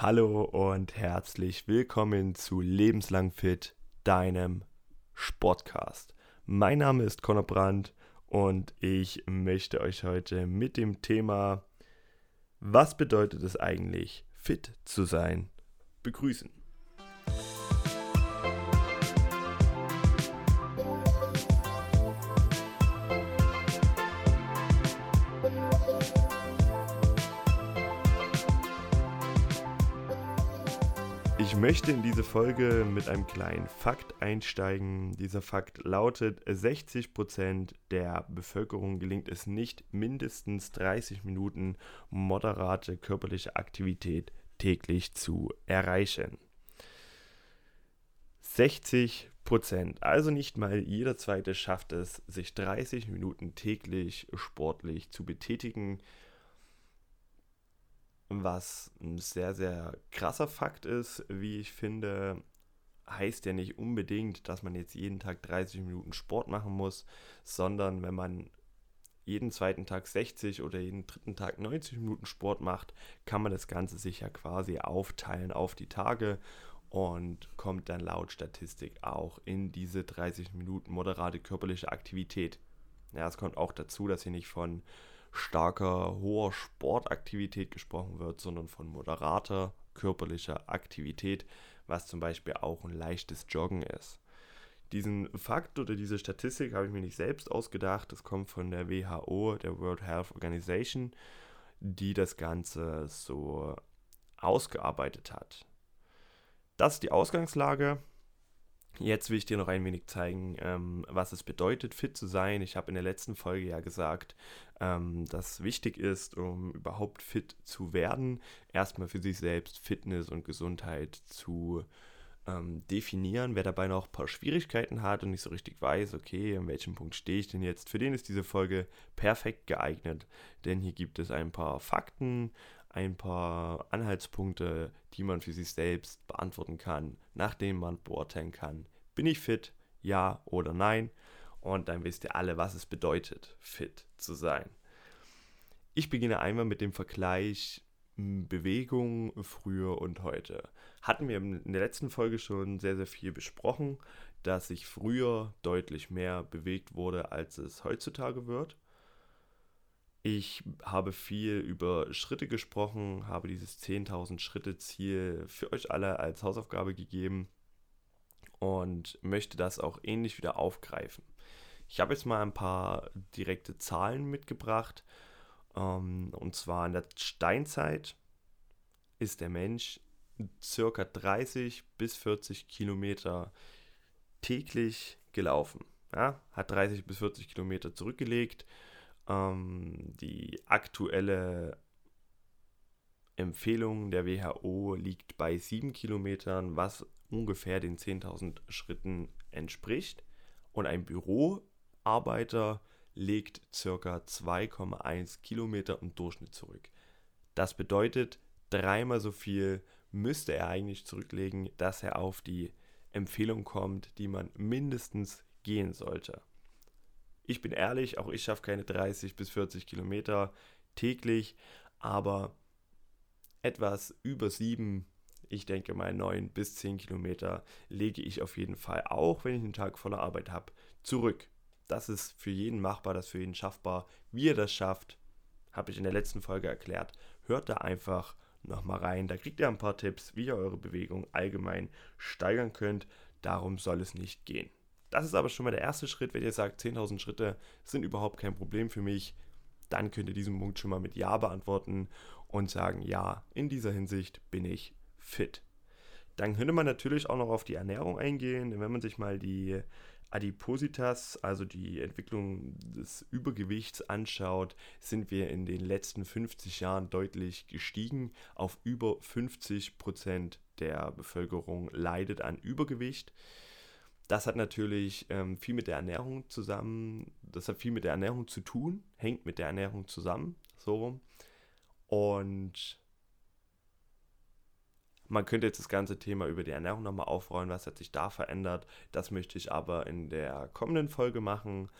Hallo und herzlich willkommen zu Lebenslang Fit, deinem Sportcast. Mein Name ist Conor Brandt und ich möchte euch heute mit dem Thema Was bedeutet es eigentlich, fit zu sein, begrüßen. Möchte in diese Folge mit einem kleinen Fakt einsteigen. Dieser Fakt lautet, 60% der Bevölkerung gelingt es nicht, mindestens 30 Minuten moderate körperliche Aktivität täglich zu erreichen. 60% Also nicht mal jeder Zweite schafft es, sich 30 Minuten täglich sportlich zu betätigen was ein sehr, sehr krasser Fakt ist, wie ich finde, heißt ja nicht unbedingt, dass man jetzt jeden Tag 30 Minuten Sport machen muss, sondern wenn man jeden zweiten Tag 60 oder jeden dritten Tag 90 Minuten Sport macht, kann man das Ganze sich ja quasi aufteilen auf die Tage und kommt dann laut Statistik auch in diese 30 Minuten moderate körperliche Aktivität. Ja, es kommt auch dazu, dass hier nicht von starker, hoher Sportaktivität gesprochen wird, sondern von moderater körperlicher Aktivität, was zum Beispiel auch ein leichtes Joggen ist. Diesen Fakt oder diese Statistik habe ich mir nicht selbst ausgedacht. Das kommt von der WHO, der World Health Organization, die das Ganze so ausgearbeitet hat. Das ist die Ausgangslage. Jetzt will ich dir noch ein wenig zeigen, ähm, was es bedeutet, fit zu sein. Ich habe in der letzten Folge ja gesagt, ähm, dass wichtig ist, um überhaupt fit zu werden, erstmal für sich selbst Fitness und Gesundheit zu ähm, definieren. Wer dabei noch ein paar Schwierigkeiten hat und nicht so richtig weiß, okay, an welchem Punkt stehe ich denn jetzt, für den ist diese Folge perfekt geeignet. Denn hier gibt es ein paar Fakten, ein paar Anhaltspunkte, die man für sich selbst beantworten kann, nach denen man beurteilen kann, bin ich fit, ja oder nein. Und dann wisst ihr alle, was es bedeutet, fit zu sein. Ich beginne einmal mit dem Vergleich hm, Bewegung früher und heute. Hatten wir in der letzten Folge schon sehr, sehr viel besprochen, dass sich früher deutlich mehr bewegt wurde, als es heutzutage wird. Ich habe viel über Schritte gesprochen, habe dieses 10.000 Schritte Ziel für euch alle als Hausaufgabe gegeben und möchte das auch ähnlich wieder aufgreifen. Ich habe jetzt mal ein paar direkte Zahlen mitgebracht. Ähm, und zwar in der Steinzeit ist der Mensch circa 30 bis 40 Kilometer täglich gelaufen. Ja, hat 30 bis 40 Kilometer zurückgelegt ähm, die aktuelle Empfehlung der WHO liegt bei 7 Kilometern, was ungefähr den 10.000 Schritten entspricht. Und ein Büroarbeiter legt ca. 2,1 Kilometer im Durchschnitt zurück. Das bedeutet, dreimal so viel müsste er eigentlich zurücklegen, dass er auf die Empfehlung kommt, die man mindestens gehen sollte. Ich bin ehrlich, auch ich schaffe keine 30 bis 40 Kilometer täglich, aber etwas über 7, ich denke mal 9 bis 10 Kilometer lege ich auf jeden Fall, auch wenn ich einen Tag voller Arbeit habe, zurück. Das ist für jeden machbar, das ist für jeden schaffbar. Wie ihr das schafft, habe ich in der letzten Folge erklärt. Hört da einfach nochmal rein. Da kriegt ihr ein paar Tipps, wie ihr eure Bewegung allgemein steigern könnt. Darum soll es nicht gehen. Das ist aber schon mal der erste Schritt, wenn ihr sagt, 10.000 Schritte sind überhaupt kein Problem für mich, dann könnt ihr diesen Punkt schon mal mit Ja beantworten und sagen, ja, in dieser Hinsicht bin ich fit. Dann könnte man natürlich auch noch auf die Ernährung eingehen, denn wenn man sich mal die Adipositas, also die Entwicklung des Übergewichts anschaut, sind wir in den letzten 50 Jahren deutlich gestiegen. Auf über 50 Prozent der Bevölkerung leidet an Übergewicht. Das hat natürlich ähm, viel mit der Ernährung zusammen, das hat viel mit der Ernährung zu tun, hängt mit der Ernährung zusammen, so rum. Und man könnte jetzt das ganze Thema über die Ernährung nochmal aufrollen, was hat sich da verändert. Das möchte ich aber in der kommenden Folge machen.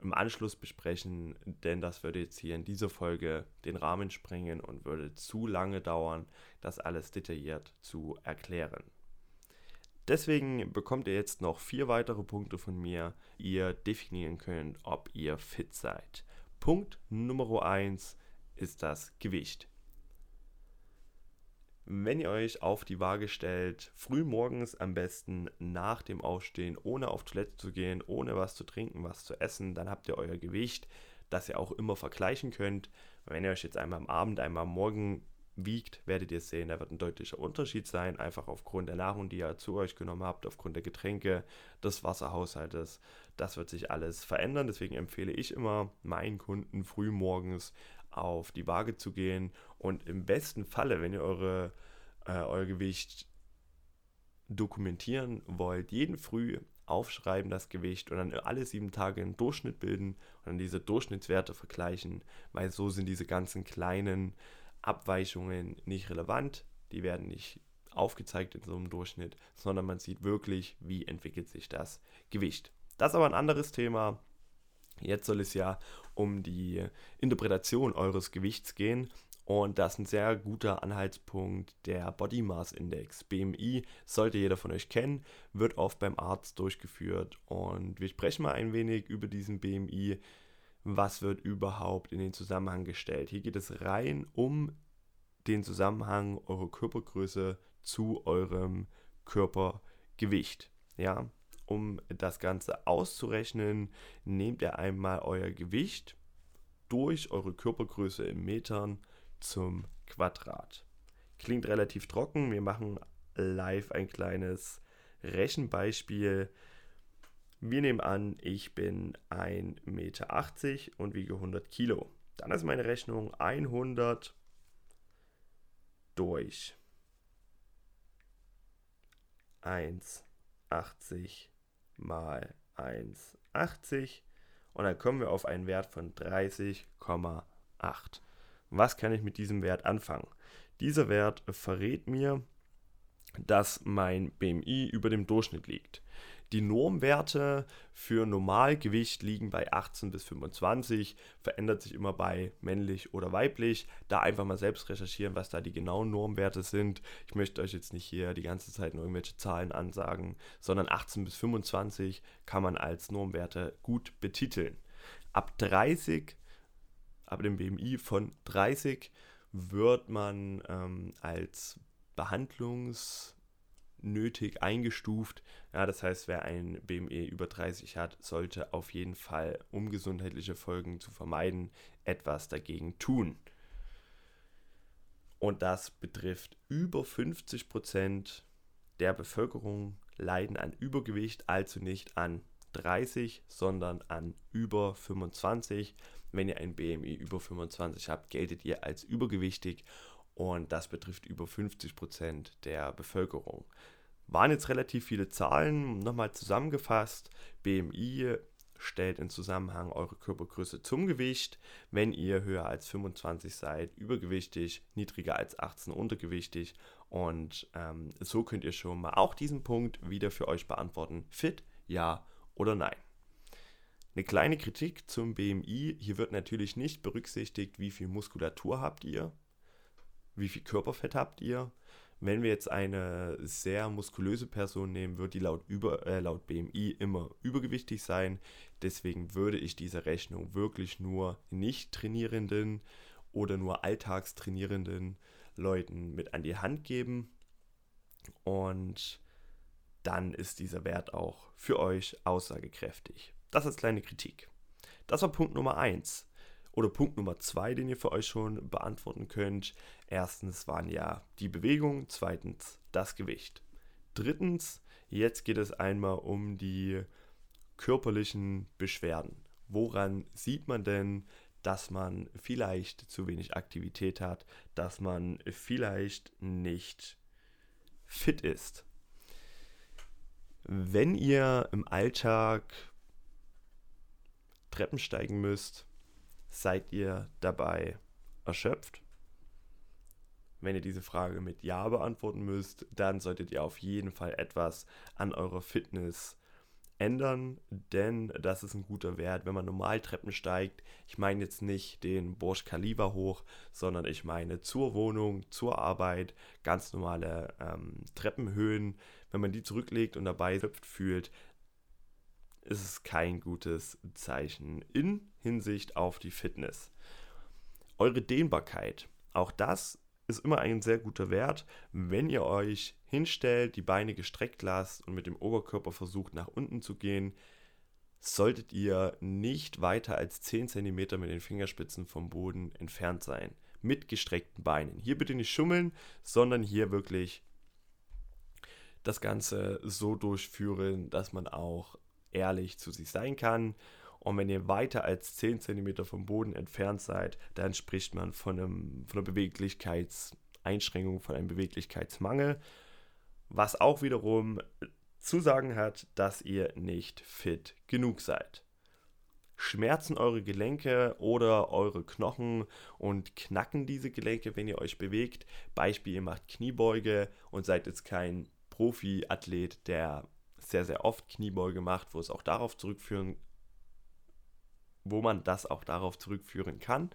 im Anschluss besprechen, denn das würde jetzt hier in dieser Folge den Rahmen sprengen und würde zu lange dauern, das alles detailliert zu erklären. Deswegen bekommt ihr jetzt noch vier weitere Punkte von mir, ihr definieren könnt, ob ihr fit seid. Punkt Nummer 1 ist das Gewicht. Wenn ihr euch auf die Waage stellt, früh morgens am besten nach dem Aufstehen, ohne auf Toilette zu gehen, ohne was zu trinken, was zu essen, dann habt ihr euer Gewicht, das ihr auch immer vergleichen könnt. Wenn ihr euch jetzt einmal am Abend, einmal am Morgen wiegt, werdet ihr sehen, da wird ein deutlicher Unterschied sein, einfach aufgrund der Nahrung, die ihr zu euch genommen habt, aufgrund der Getränke, des Wasserhaushaltes. Das wird sich alles verändern. Deswegen empfehle ich immer meinen Kunden früh morgens auf die Waage zu gehen und im besten Falle, wenn ihr eure, äh, euer Gewicht dokumentieren wollt, jeden früh aufschreiben das Gewicht und dann alle sieben Tage einen Durchschnitt bilden und dann diese Durchschnittswerte vergleichen, weil so sind diese ganzen kleinen Abweichungen nicht relevant, die werden nicht aufgezeigt in so einem Durchschnitt, sondern man sieht wirklich, wie entwickelt sich das Gewicht. Das ist aber ein anderes Thema. Jetzt soll es ja um die Interpretation eures Gewichts gehen. Und das ist ein sehr guter Anhaltspunkt der Body Mass Index. BMI sollte jeder von euch kennen, wird oft beim Arzt durchgeführt. Und wir sprechen mal ein wenig über diesen BMI was wird überhaupt in den Zusammenhang gestellt. Hier geht es rein um den Zusammenhang eurer Körpergröße zu eurem Körpergewicht. Ja, um das Ganze auszurechnen, nehmt ihr einmal euer Gewicht durch eure Körpergröße in Metern zum Quadrat. Klingt relativ trocken. Wir machen live ein kleines Rechenbeispiel. Wir nehmen an, ich bin 1,80 Meter und wiege 100 Kilo. Dann ist meine Rechnung 100 durch 1,80 mal 1,80 und dann kommen wir auf einen Wert von 30,8. Was kann ich mit diesem Wert anfangen? Dieser Wert verrät mir, dass mein BMI über dem Durchschnitt liegt. Die Normwerte für Normalgewicht liegen bei 18 bis 25, verändert sich immer bei männlich oder weiblich. Da einfach mal selbst recherchieren, was da die genauen Normwerte sind. Ich möchte euch jetzt nicht hier die ganze Zeit nur irgendwelche Zahlen ansagen, sondern 18 bis 25 kann man als Normwerte gut betiteln. Ab 30, ab dem BMI von 30 wird man ähm, als Behandlungs- nötig eingestuft. Ja, das heißt, wer ein BME über 30 hat, sollte auf jeden Fall, um gesundheitliche Folgen zu vermeiden, etwas dagegen tun. Und das betrifft über 50 Prozent der Bevölkerung leiden an Übergewicht, also nicht an 30, sondern an über 25. Wenn ihr ein BMI über 25 habt, geltet ihr als übergewichtig und das betrifft über 50 Prozent der Bevölkerung. Waren jetzt relativ viele Zahlen, nochmal zusammengefasst. BMI stellt in Zusammenhang eure Körpergröße zum Gewicht. Wenn ihr höher als 25 seid, übergewichtig, niedriger als 18 untergewichtig. Und ähm, so könnt ihr schon mal auch diesen Punkt wieder für euch beantworten. Fit, ja oder nein. Eine kleine Kritik zum BMI. Hier wird natürlich nicht berücksichtigt, wie viel Muskulatur habt ihr, wie viel Körperfett habt ihr. Wenn wir jetzt eine sehr muskulöse Person nehmen, wird die laut, über, äh, laut BMI immer übergewichtig sein. Deswegen würde ich diese Rechnung wirklich nur nicht trainierenden oder nur alltagstrainierenden Leuten mit an die Hand geben. Und dann ist dieser Wert auch für euch aussagekräftig. Das ist kleine Kritik. Das war Punkt Nummer 1. Oder Punkt Nummer zwei, den ihr für euch schon beantworten könnt. Erstens waren ja die Bewegung, zweitens das Gewicht. Drittens, jetzt geht es einmal um die körperlichen Beschwerden. Woran sieht man denn, dass man vielleicht zu wenig Aktivität hat, dass man vielleicht nicht fit ist? Wenn ihr im Alltag Treppen steigen müsst, Seid ihr dabei erschöpft? Wenn ihr diese Frage mit Ja beantworten müsst, dann solltet ihr auf jeden Fall etwas an eurer Fitness ändern, denn das ist ein guter Wert, wenn man normal Treppen steigt. Ich meine jetzt nicht den Burj Khalifa hoch, sondern ich meine zur Wohnung, zur Arbeit, ganz normale ähm, Treppenhöhen. Wenn man die zurücklegt und dabei hüpft fühlt, ist es kein gutes Zeichen in Hinsicht auf die Fitness. Eure Dehnbarkeit, auch das ist immer ein sehr guter Wert, wenn ihr euch hinstellt, die Beine gestreckt lasst und mit dem Oberkörper versucht nach unten zu gehen, solltet ihr nicht weiter als 10 cm mit den Fingerspitzen vom Boden entfernt sein. Mit gestreckten Beinen. Hier bitte nicht schummeln, sondern hier wirklich das Ganze so durchführen, dass man auch ehrlich zu sich sein kann. Und wenn ihr weiter als 10 cm vom Boden entfernt seid, dann spricht man von, einem, von einer Beweglichkeitseinschränkung, von einem Beweglichkeitsmangel, was auch wiederum zu sagen hat, dass ihr nicht fit genug seid. Schmerzen eure Gelenke oder eure Knochen und knacken diese Gelenke, wenn ihr euch bewegt. Beispiel, ihr macht Kniebeuge und seid jetzt kein Profi-Athlet, der sehr, sehr oft Kniebeuge macht, wo es auch darauf zurückführen, wo man das auch darauf zurückführen kann,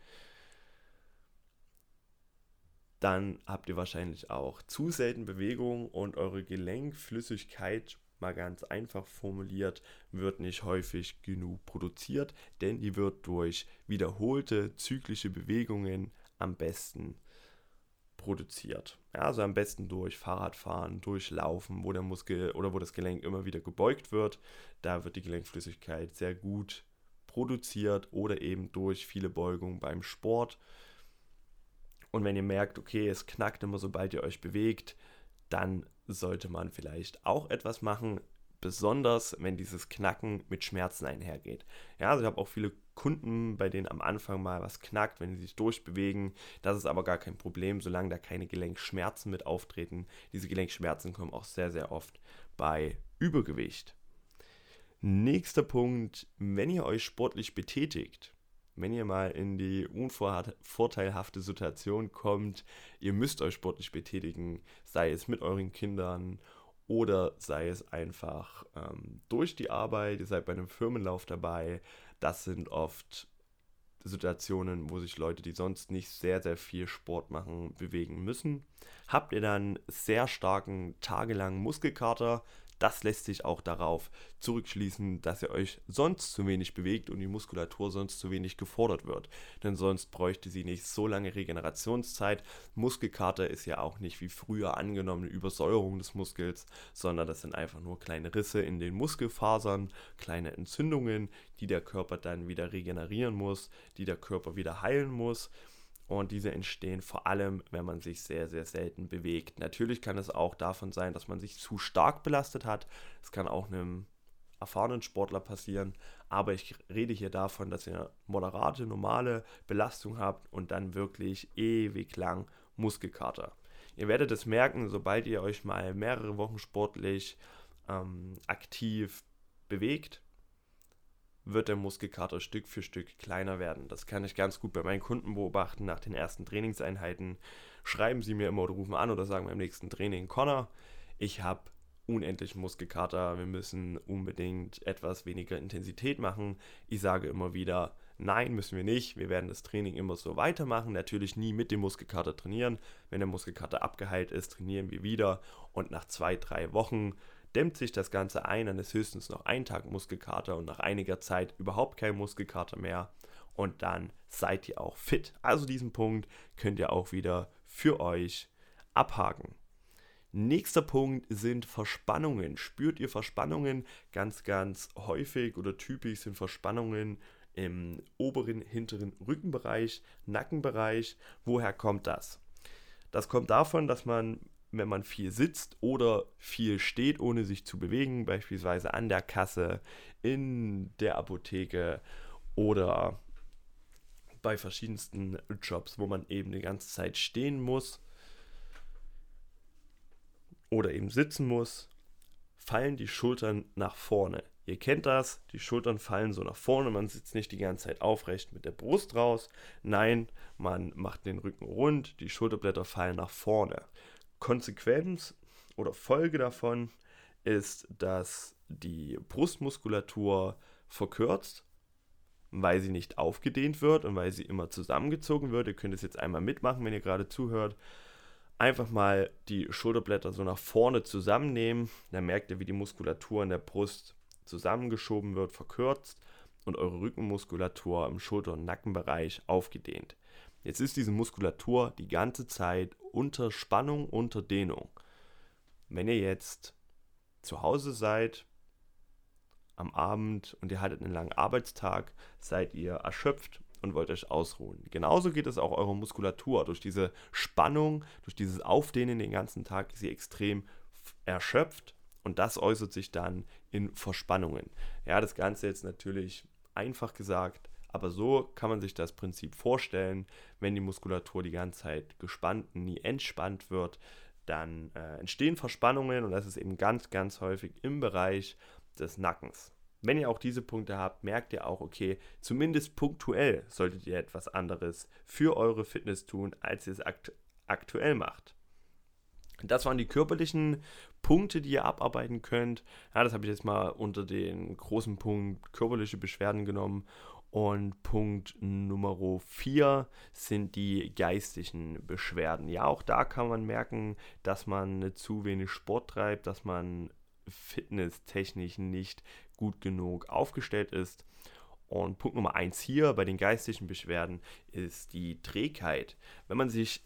dann habt ihr wahrscheinlich auch zu selten Bewegung und eure Gelenkflüssigkeit, mal ganz einfach formuliert, wird nicht häufig genug produziert, denn die wird durch wiederholte zyklische Bewegungen am besten produziert. Ja, also am besten durch Fahrradfahren, durch Laufen, wo der Muskel oder wo das Gelenk immer wieder gebeugt wird. Da wird die Gelenkflüssigkeit sehr gut produziert oder eben durch viele Beugungen beim Sport. Und wenn ihr merkt, okay, es knackt immer, sobald ihr euch bewegt, dann sollte man vielleicht auch etwas machen, besonders wenn dieses Knacken mit Schmerzen einhergeht. Ja, also ich habe auch viele Kunden, bei denen am Anfang mal was knackt, wenn sie sich durchbewegen. Das ist aber gar kein Problem, solange da keine Gelenkschmerzen mit auftreten. Diese Gelenkschmerzen kommen auch sehr, sehr oft bei Übergewicht. Nächster Punkt, wenn ihr euch sportlich betätigt, wenn ihr mal in die unvorteilhafte Situation kommt, ihr müsst euch sportlich betätigen, sei es mit euren Kindern oder sei es einfach ähm, durch die Arbeit, ihr seid bei einem Firmenlauf dabei. Das sind oft Situationen, wo sich Leute, die sonst nicht sehr, sehr viel Sport machen, bewegen müssen. Habt ihr dann sehr starken, tagelangen Muskelkater, das lässt sich auch darauf zurückschließen, dass ihr euch sonst zu wenig bewegt und die Muskulatur sonst zu wenig gefordert wird. Denn sonst bräuchte sie nicht so lange Regenerationszeit. Muskelkater ist ja auch nicht wie früher angenommene Übersäuerung des Muskels, sondern das sind einfach nur kleine Risse in den Muskelfasern, kleine Entzündungen, die der Körper dann wieder regenerieren muss, die der Körper wieder heilen muss. Und diese entstehen vor allem, wenn man sich sehr, sehr selten bewegt. Natürlich kann es auch davon sein, dass man sich zu stark belastet hat. Es kann auch einem erfahrenen Sportler passieren. Aber ich rede hier davon, dass ihr moderate, normale Belastung habt und dann wirklich ewig lang Muskelkater. Ihr werdet es merken, sobald ihr euch mal mehrere Wochen sportlich ähm, aktiv bewegt, wird der Muskelkater Stück für Stück kleiner werden. Das kann ich ganz gut bei meinen Kunden beobachten nach den ersten Trainingseinheiten. Schreiben sie mir immer oder rufen an oder sagen beim nächsten Training, Connor, ich habe unendlich Muskelkater, wir müssen unbedingt etwas weniger Intensität machen. Ich sage immer wieder, nein, müssen wir nicht. Wir werden das Training immer so weitermachen. Natürlich nie mit dem Muskelkater trainieren. Wenn der Muskelkater abgeheilt ist, trainieren wir wieder und nach zwei, drei Wochen dämmt sich das Ganze ein, dann ist höchstens noch ein Tag Muskelkater und nach einiger Zeit überhaupt kein Muskelkater mehr und dann seid ihr auch fit. Also diesen Punkt könnt ihr auch wieder für euch abhaken. Nächster Punkt sind Verspannungen. Spürt ihr Verspannungen? Ganz, ganz häufig oder typisch sind Verspannungen im oberen, hinteren Rückenbereich, Nackenbereich. Woher kommt das? Das kommt davon, dass man wenn man viel sitzt oder viel steht, ohne sich zu bewegen, beispielsweise an der Kasse, in der Apotheke oder bei verschiedensten Jobs, wo man eben die ganze Zeit stehen muss oder eben sitzen muss, fallen die Schultern nach vorne. Ihr kennt das, die Schultern fallen so nach vorne, man sitzt nicht die ganze Zeit aufrecht mit der Brust raus. Nein, man macht den Rücken rund, die Schulterblätter fallen nach vorne. Konsequenz oder Folge davon ist, dass die Brustmuskulatur verkürzt, weil sie nicht aufgedehnt wird und weil sie immer zusammengezogen wird. Ihr könnt es jetzt einmal mitmachen, wenn ihr gerade zuhört. Einfach mal die Schulterblätter so nach vorne zusammennehmen. Dann merkt ihr, wie die Muskulatur in der Brust zusammengeschoben wird, verkürzt und eure Rückenmuskulatur im Schulter- und Nackenbereich aufgedehnt. Jetzt ist diese Muskulatur die ganze Zeit unter Spannung, unter Dehnung. Wenn ihr jetzt zu Hause seid, am Abend und ihr hattet einen langen Arbeitstag, seid ihr erschöpft und wollt euch ausruhen. Genauso geht es auch eurer Muskulatur. Durch diese Spannung, durch dieses Aufdehnen den ganzen Tag ist sie extrem erschöpft und das äußert sich dann in Verspannungen. Ja, das Ganze jetzt natürlich einfach gesagt, aber so kann man sich das Prinzip vorstellen, wenn die Muskulatur die ganze Zeit gespannt, nie entspannt wird, dann äh, entstehen Verspannungen und das ist eben ganz, ganz häufig im Bereich des Nackens. Wenn ihr auch diese Punkte habt, merkt ihr auch, okay, zumindest punktuell solltet ihr etwas anderes für eure Fitness tun, als ihr es akt aktuell macht. Das waren die körperlichen Punkte, die ihr abarbeiten könnt. Ja, das habe ich jetzt mal unter den großen Punkt körperliche Beschwerden genommen. Und Punkt Nummer 4 sind die geistigen Beschwerden. Ja, auch da kann man merken, dass man zu wenig Sport treibt, dass man fitnesstechnisch nicht gut genug aufgestellt ist. Und Punkt Nummer 1 hier bei den geistigen Beschwerden ist die Trägheit. Wenn man sich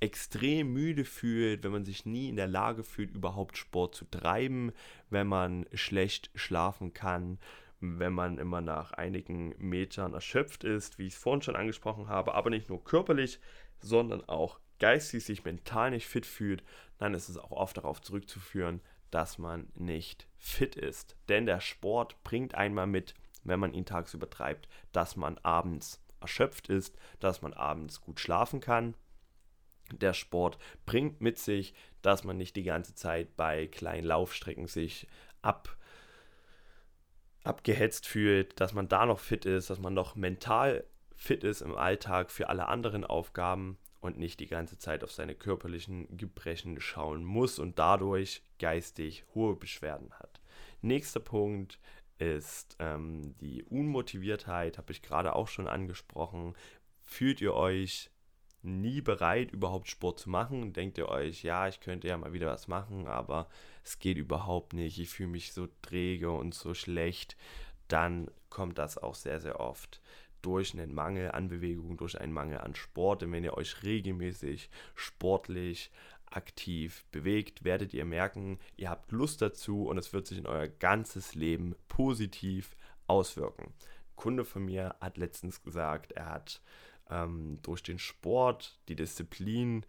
extrem müde fühlt, wenn man sich nie in der Lage fühlt, überhaupt Sport zu treiben, wenn man schlecht schlafen kann, wenn man immer nach einigen Metern erschöpft ist, wie ich es vorhin schon angesprochen habe, aber nicht nur körperlich, sondern auch geistig sich mental nicht fit fühlt, dann ist es auch oft darauf zurückzuführen, dass man nicht fit ist. Denn der Sport bringt einmal mit, wenn man ihn tagsüber treibt, dass man abends erschöpft ist, dass man abends gut schlafen kann. Der Sport bringt mit sich, dass man nicht die ganze Zeit bei kleinen Laufstrecken sich ab, abgehetzt fühlt, dass man da noch fit ist, dass man noch mental fit ist im Alltag für alle anderen Aufgaben und nicht die ganze Zeit auf seine körperlichen Gebrechen schauen muss und dadurch geistig hohe Beschwerden hat. Nächster Punkt ist ähm, die Unmotiviertheit, habe ich gerade auch schon angesprochen. Fühlt ihr euch nie bereit, überhaupt Sport zu machen? Denkt ihr euch, ja, ich könnte ja mal wieder was machen, aber es geht überhaupt nicht, ich fühle mich so träge und so schlecht, dann kommt das auch sehr, sehr oft durch einen Mangel an Bewegung, durch einen Mangel an Sport. Denn wenn ihr euch regelmäßig sportlich aktiv bewegt, werdet ihr merken, ihr habt Lust dazu und es wird sich in euer ganzes Leben positiv auswirken. Ein Kunde von mir hat letztens gesagt, er hat ähm, durch den Sport, die Disziplin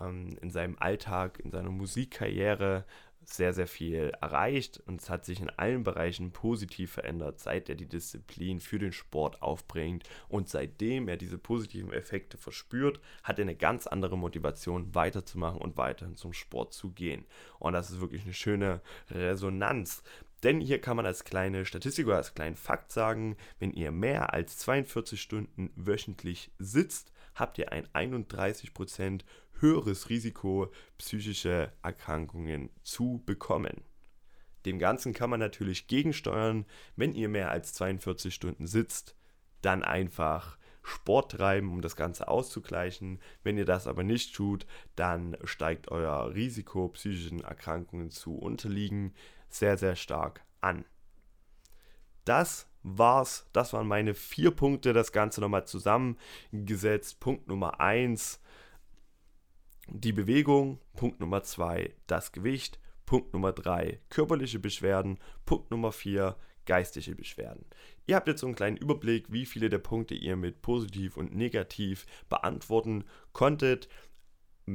ähm, in seinem Alltag, in seiner Musikkarriere sehr, sehr viel erreicht und es hat sich in allen Bereichen positiv verändert, seit er die Disziplin für den Sport aufbringt und seitdem er diese positiven Effekte verspürt, hat er eine ganz andere Motivation weiterzumachen und weiterhin zum Sport zu gehen. Und das ist wirklich eine schöne Resonanz. Denn hier kann man als kleine Statistik oder als kleinen Fakt sagen, wenn ihr mehr als 42 Stunden wöchentlich sitzt, habt ihr ein 31% höheres Risiko, psychische Erkrankungen zu bekommen. Dem Ganzen kann man natürlich gegensteuern, wenn ihr mehr als 42 Stunden sitzt, dann einfach Sport treiben, um das Ganze auszugleichen. Wenn ihr das aber nicht tut, dann steigt euer Risiko, psychischen Erkrankungen zu unterliegen, sehr, sehr stark an. Das war's. Das waren meine vier Punkte. Das Ganze nochmal zusammengesetzt. Punkt Nummer eins die Bewegung. Punkt Nummer zwei das Gewicht. Punkt Nummer drei körperliche Beschwerden. Punkt Nummer vier geistige Beschwerden. Ihr habt jetzt so einen kleinen Überblick, wie viele der Punkte ihr mit positiv und negativ beantworten konntet.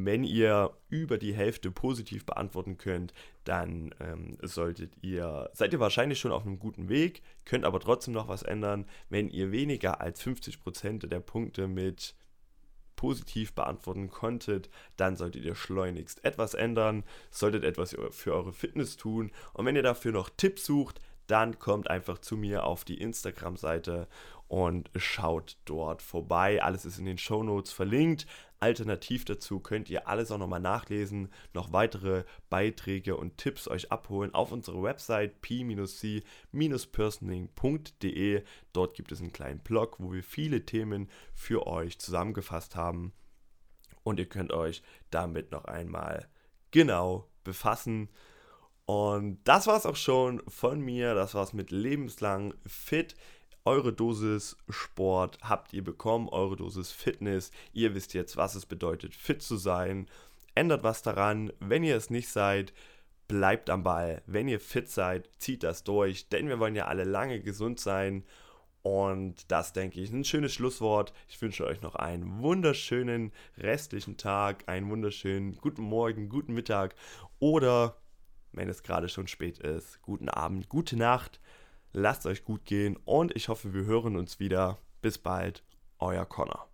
Wenn ihr über die Hälfte positiv beantworten könnt, dann ähm, solltet ihr, seid ihr wahrscheinlich schon auf einem guten Weg, könnt aber trotzdem noch was ändern. Wenn ihr weniger als 50% der Punkte mit positiv beantworten konntet, dann solltet ihr schleunigst etwas ändern, solltet etwas für eure Fitness tun. Und wenn ihr dafür noch Tipps sucht, dann kommt einfach zu mir auf die Instagram-Seite und schaut dort vorbei. Alles ist in den Show Notes verlinkt. Alternativ dazu könnt ihr alles auch nochmal nachlesen, noch weitere Beiträge und Tipps euch abholen auf unserer Website p-c-personing.de. Dort gibt es einen kleinen Blog, wo wir viele Themen für euch zusammengefasst haben. Und ihr könnt euch damit noch einmal genau befassen. Und das war es auch schon von mir. Das war es mit lebenslang fit. Eure Dosis Sport habt ihr bekommen, eure Dosis Fitness. Ihr wisst jetzt, was es bedeutet, fit zu sein. Ändert was daran. Wenn ihr es nicht seid, bleibt am Ball. Wenn ihr fit seid, zieht das durch, denn wir wollen ja alle lange gesund sein. Und das denke ich ein schönes Schlusswort. Ich wünsche euch noch einen wunderschönen restlichen Tag, einen wunderschönen guten Morgen, guten Mittag oder, wenn es gerade schon spät ist, guten Abend, gute Nacht. Lasst euch gut gehen und ich hoffe, wir hören uns wieder. Bis bald, euer Connor.